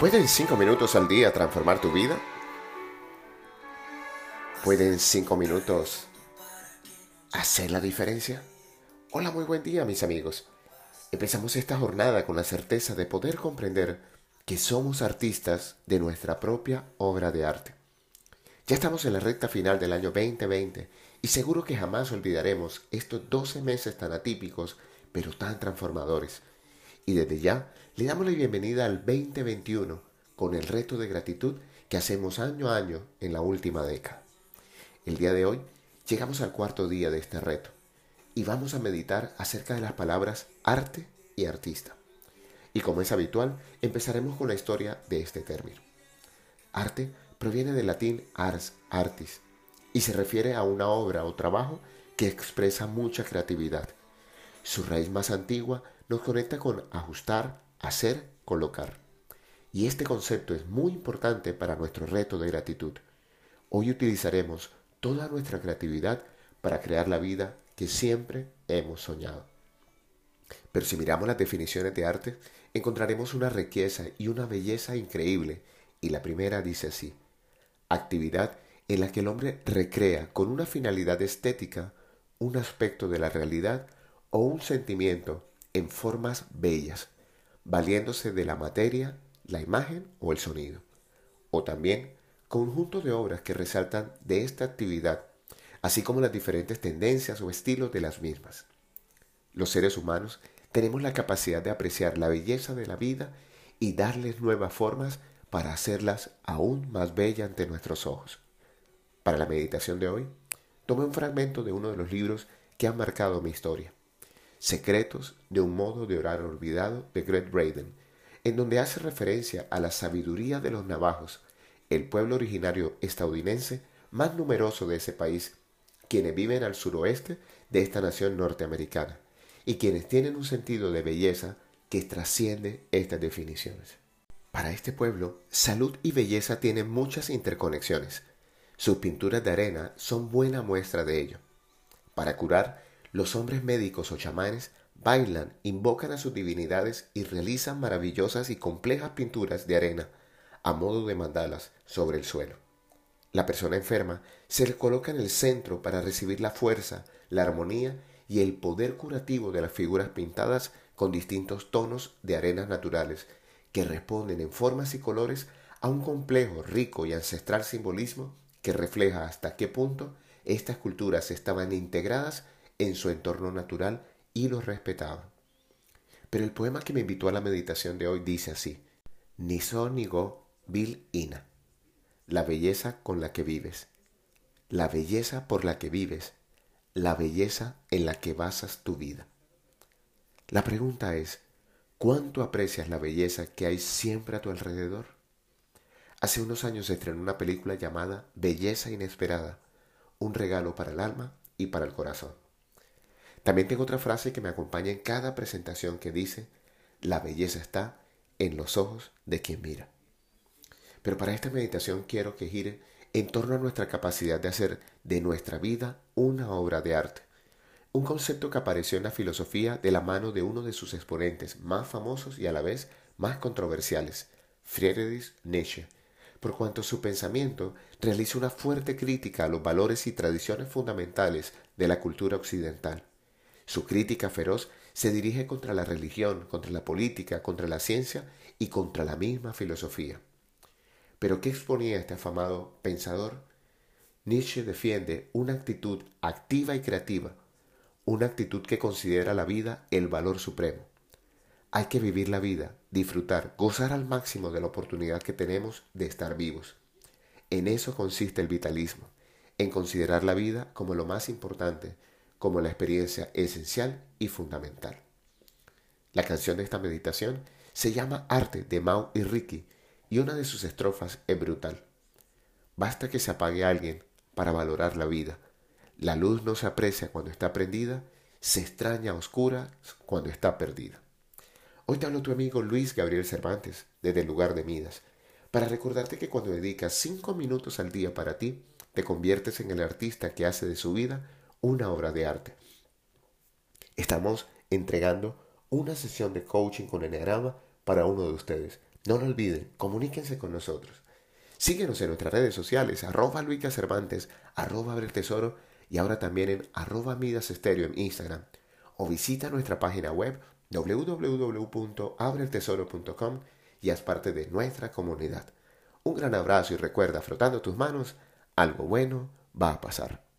¿Pueden cinco minutos al día transformar tu vida? ¿Pueden cinco minutos hacer la diferencia? Hola, muy buen día mis amigos. Empezamos esta jornada con la certeza de poder comprender que somos artistas de nuestra propia obra de arte. Ya estamos en la recta final del año 2020 y seguro que jamás olvidaremos estos 12 meses tan atípicos pero tan transformadores. Y desde ya le damos la bienvenida al 2021 con el reto de gratitud que hacemos año a año en la última década. El día de hoy llegamos al cuarto día de este reto y vamos a meditar acerca de las palabras arte y artista. Y como es habitual, empezaremos con la historia de este término. Arte proviene del latín ars, artis, y se refiere a una obra o trabajo que expresa mucha creatividad. Su raíz más antigua nos conecta con ajustar, hacer, colocar. Y este concepto es muy importante para nuestro reto de gratitud. Hoy utilizaremos toda nuestra creatividad para crear la vida que siempre hemos soñado. Pero si miramos las definiciones de arte, encontraremos una riqueza y una belleza increíble. Y la primera dice así, actividad en la que el hombre recrea con una finalidad estética un aspecto de la realidad o un sentimiento en formas bellas, valiéndose de la materia la imagen o el sonido, o también conjunto de obras que resaltan de esta actividad, así como las diferentes tendencias o estilos de las mismas. Los seres humanos tenemos la capacidad de apreciar la belleza de la vida y darles nuevas formas para hacerlas aún más bellas ante nuestros ojos. Para la meditación de hoy, tomé un fragmento de uno de los libros que han marcado mi historia, Secretos de un modo de orar olvidado de Greg Braden, en donde hace referencia a la sabiduría de los navajos, el pueblo originario estadounidense más numeroso de ese país, quienes viven al suroeste de esta nación norteamericana, y quienes tienen un sentido de belleza que trasciende estas definiciones. Para este pueblo, salud y belleza tienen muchas interconexiones. Sus pinturas de arena son buena muestra de ello. Para curar, los hombres médicos o chamanes bailan, invocan a sus divinidades y realizan maravillosas y complejas pinturas de arena a modo de mandalas sobre el suelo. La persona enferma se le coloca en el centro para recibir la fuerza, la armonía y el poder curativo de las figuras pintadas con distintos tonos de arenas naturales que responden en formas y colores a un complejo, rico y ancestral simbolismo que refleja hasta qué punto estas culturas estaban integradas en su entorno natural y los respetaba. Pero el poema que me invitó a la meditación de hoy dice así, Ni so ni go bil ina, la belleza con la que vives, la belleza por la que vives, la belleza en la que basas tu vida. La pregunta es, ¿cuánto aprecias la belleza que hay siempre a tu alrededor? Hace unos años se estrenó una película llamada Belleza Inesperada, un regalo para el alma y para el corazón. También tengo otra frase que me acompaña en cada presentación que dice, la belleza está en los ojos de quien mira. Pero para esta meditación quiero que gire en torno a nuestra capacidad de hacer de nuestra vida una obra de arte. Un concepto que apareció en la filosofía de la mano de uno de sus exponentes más famosos y a la vez más controversiales, Friedrich Nietzsche, por cuanto su pensamiento realiza una fuerte crítica a los valores y tradiciones fundamentales de la cultura occidental. Su crítica feroz se dirige contra la religión, contra la política, contra la ciencia y contra la misma filosofía. Pero ¿qué exponía este afamado pensador? Nietzsche defiende una actitud activa y creativa, una actitud que considera la vida el valor supremo. Hay que vivir la vida, disfrutar, gozar al máximo de la oportunidad que tenemos de estar vivos. En eso consiste el vitalismo, en considerar la vida como lo más importante, como la experiencia esencial y fundamental. La canción de esta meditación se llama Arte de Mao y Ricky y una de sus estrofas es brutal. Basta que se apague alguien para valorar la vida. La luz no se aprecia cuando está prendida, se extraña a oscuras cuando está perdida. Hoy te hablo tu amigo Luis Gabriel Cervantes desde el lugar de Midas, para recordarte que cuando dedicas cinco minutos al día para ti, te conviertes en el artista que hace de su vida una obra de arte. Estamos entregando una sesión de coaching con Enneagrama para uno de ustedes, No lo olviden, comuníquense con nosotros. Síguenos en nuestras redes sociales, arroba Luica Cervantes, arroba Abre Tesoro y ahora también en arroba Midas Estéreo en Instagram. O visita nuestra página web www.abreltesoro.com y haz parte de nuestra comunidad. Un gran abrazo y recuerda, frotando tus manos, algo bueno va a pasar.